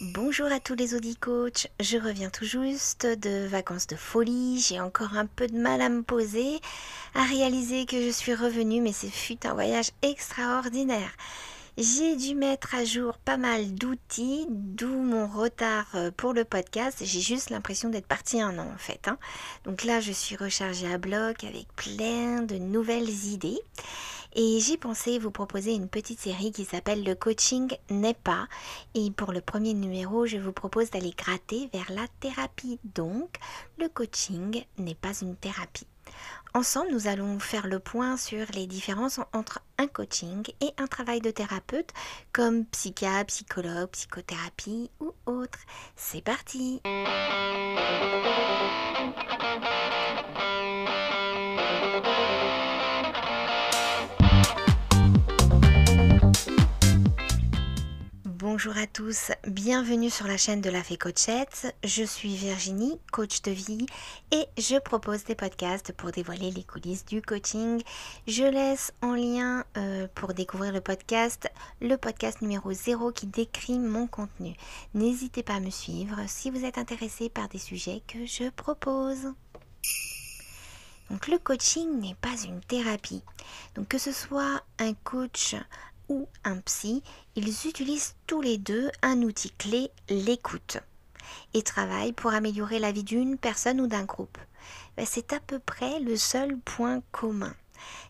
Bonjour à tous les audit coachs, je reviens tout juste de vacances de folie, j'ai encore un peu de mal à me poser, à réaliser que je suis revenue, mais ce fut un voyage extraordinaire. J'ai dû mettre à jour pas mal d'outils, d'où mon retard euh, pour le podcast. J'ai juste l'impression d'être partie un an en fait. Hein. Donc là, je suis rechargée à bloc avec plein de nouvelles idées. Et j'ai pensé vous proposer une petite série qui s'appelle Le coaching n'est pas. Et pour le premier numéro, je vous propose d'aller gratter vers la thérapie. Donc, le coaching n'est pas une thérapie. Ensemble, nous allons faire le point sur les différences entre un coaching et un travail de thérapeute comme psychiatre, psychologue, psychothérapie ou autre. C'est parti Bonjour à tous, bienvenue sur la chaîne de la Fée Coachette. Je suis Virginie, coach de vie, et je propose des podcasts pour dévoiler les coulisses du coaching. Je laisse en lien euh, pour découvrir le podcast le podcast numéro 0 qui décrit mon contenu. N'hésitez pas à me suivre si vous êtes intéressé par des sujets que je propose. Donc le coaching n'est pas une thérapie. Donc que ce soit un coach, ou un psy, ils utilisent tous les deux un outil clé, l'écoute, et travaillent pour améliorer la vie d'une personne ou d'un groupe. Ben, c'est à peu près le seul point commun.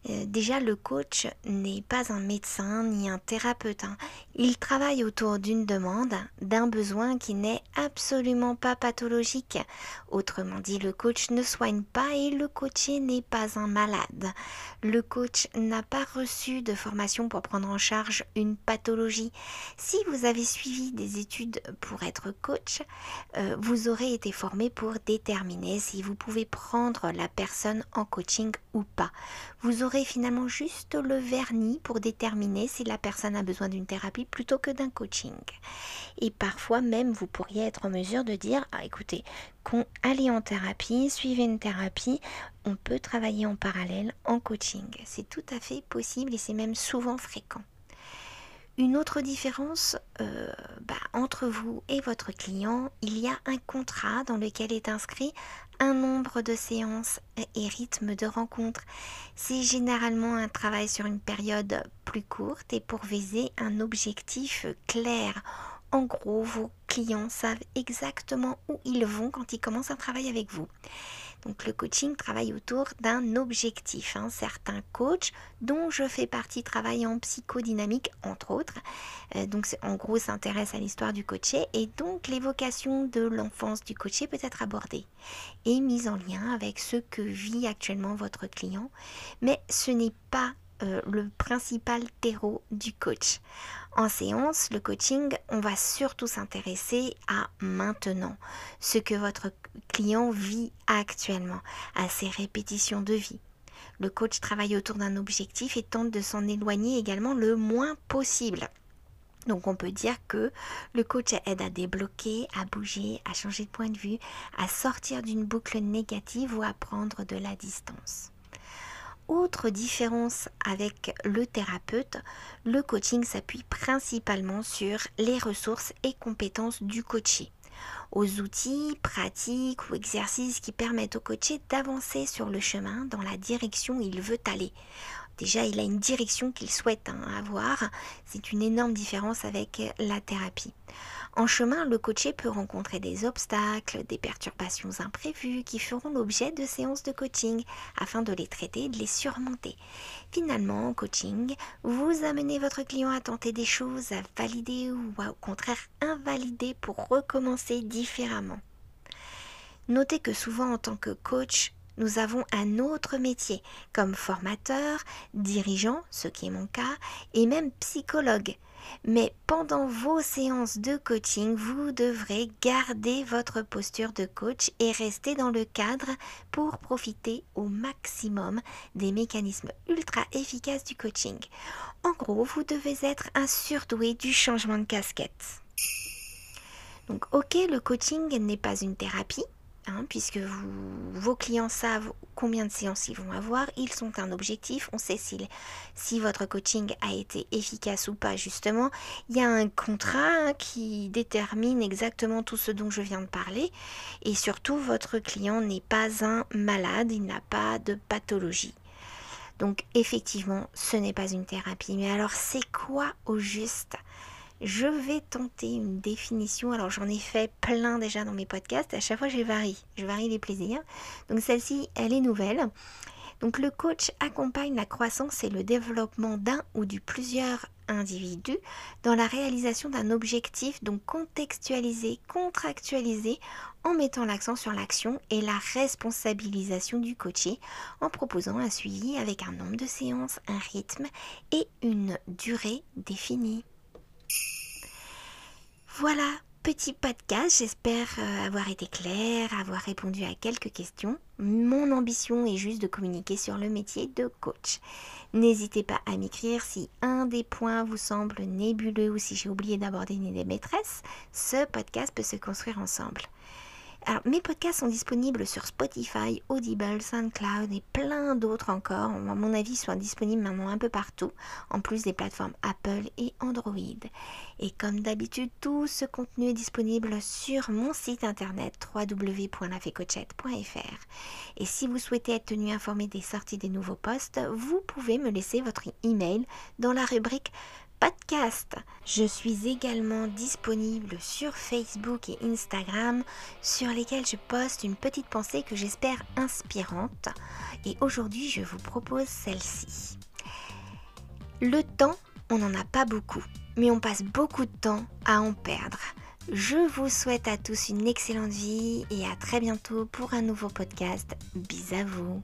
Euh, déjà, le coach n'est pas un médecin ni un thérapeute. Hein. Il travaille autour d'une demande, d'un besoin qui n'est absolument pas pathologique. Autrement dit, le coach ne soigne pas et le coaché n'est pas un malade. Le coach n'a pas reçu de formation pour prendre en charge une pathologie. Si vous avez suivi des études pour être coach, euh, vous aurez été formé pour déterminer si vous pouvez prendre la personne en coaching ou pas. Vous aurez finalement juste le vernis pour déterminer si la personne a besoin d'une thérapie plutôt que d'un coaching. Et parfois même, vous pourriez être en mesure de dire, ah, écoutez, allez en thérapie, suivez une thérapie, on peut travailler en parallèle en coaching. C'est tout à fait possible et c'est même souvent fréquent. Une autre différence euh, bah, entre vous et votre client, il y a un contrat dans lequel est inscrit un nombre de séances et rythme de rencontres. C'est généralement un travail sur une période plus courte et pour viser un objectif clair. En gros, vos clients savent exactement où ils vont quand ils commencent un travail avec vous. Donc le coaching travaille autour d'un objectif. Hein. Certains coachs, dont je fais partie, travaillent en psychodynamique, entre autres. Euh, donc en gros, s'intéresse à l'histoire du coaché et donc l'évocation de l'enfance du coaché peut être abordée et mise en lien avec ce que vit actuellement votre client. Mais ce n'est pas euh, le principal terreau du coach. En séance, le coaching, on va surtout s'intéresser à maintenant, ce que votre client vit actuellement, à ses répétitions de vie. Le coach travaille autour d'un objectif et tente de s'en éloigner également le moins possible. Donc on peut dire que le coach aide à débloquer, à bouger, à changer de point de vue, à sortir d'une boucle négative ou à prendre de la distance. Autre différence avec le thérapeute, le coaching s'appuie principalement sur les ressources et compétences du coaché, aux outils, pratiques ou exercices qui permettent au coaché d'avancer sur le chemin dans la direction où il veut aller. Déjà, il a une direction qu'il souhaite hein, avoir. C'est une énorme différence avec la thérapie. En chemin, le coaché peut rencontrer des obstacles, des perturbations imprévues qui feront l'objet de séances de coaching afin de les traiter et de les surmonter. Finalement, en coaching, vous amenez votre client à tenter des choses, à valider ou au contraire invalider pour recommencer différemment. Notez que souvent en tant que coach, nous avons un autre métier, comme formateur, dirigeant, ce qui est mon cas, et même psychologue. Mais pendant vos séances de coaching, vous devrez garder votre posture de coach et rester dans le cadre pour profiter au maximum des mécanismes ultra efficaces du coaching. En gros, vous devez être un surdoué du changement de casquette. Donc ok, le coaching n'est pas une thérapie, hein, puisque vos clients savent combien de séances ils vont avoir, ils sont un objectif, on sait si, si votre coaching a été efficace ou pas justement. Il y a un contrat qui détermine exactement tout ce dont je viens de parler et surtout votre client n'est pas un malade, il n'a pas de pathologie. Donc effectivement, ce n'est pas une thérapie. Mais alors c'est quoi au juste je vais tenter une définition. Alors j'en ai fait plein déjà dans mes podcasts. À chaque fois, je varie. Je varie les plaisirs. Donc celle-ci, elle est nouvelle. Donc le coach accompagne la croissance et le développement d'un ou du plusieurs individus dans la réalisation d'un objectif donc contextualisé, contractualisé en mettant l'accent sur l'action et la responsabilisation du coaché en proposant un suivi avec un nombre de séances, un rythme et une durée définie. Voilà, petit podcast, j'espère euh, avoir été clair, avoir répondu à quelques questions. Mon ambition est juste de communiquer sur le métier de coach. N'hésitez pas à m'écrire si un des points vous semble nébuleux ou si j'ai oublié d'aborder une des maîtresses. Ce podcast peut se construire ensemble. Alors, mes podcasts sont disponibles sur Spotify, Audible, SoundCloud et plein d'autres encore. À mon avis, sont disponibles maintenant un peu partout, en plus des plateformes Apple et Android. Et comme d'habitude, tout ce contenu est disponible sur mon site internet www.lafécochette.fr. Et si vous souhaitez être tenu informé des sorties des nouveaux posts, vous pouvez me laisser votre email dans la rubrique podcast. Je suis également disponible sur Facebook et Instagram sur lesquels je poste une petite pensée que j'espère inspirante. Et aujourd'hui, je vous propose celle-ci. Le temps, on n'en a pas beaucoup, mais on passe beaucoup de temps à en perdre. Je vous souhaite à tous une excellente vie et à très bientôt pour un nouveau podcast. Bis à vous.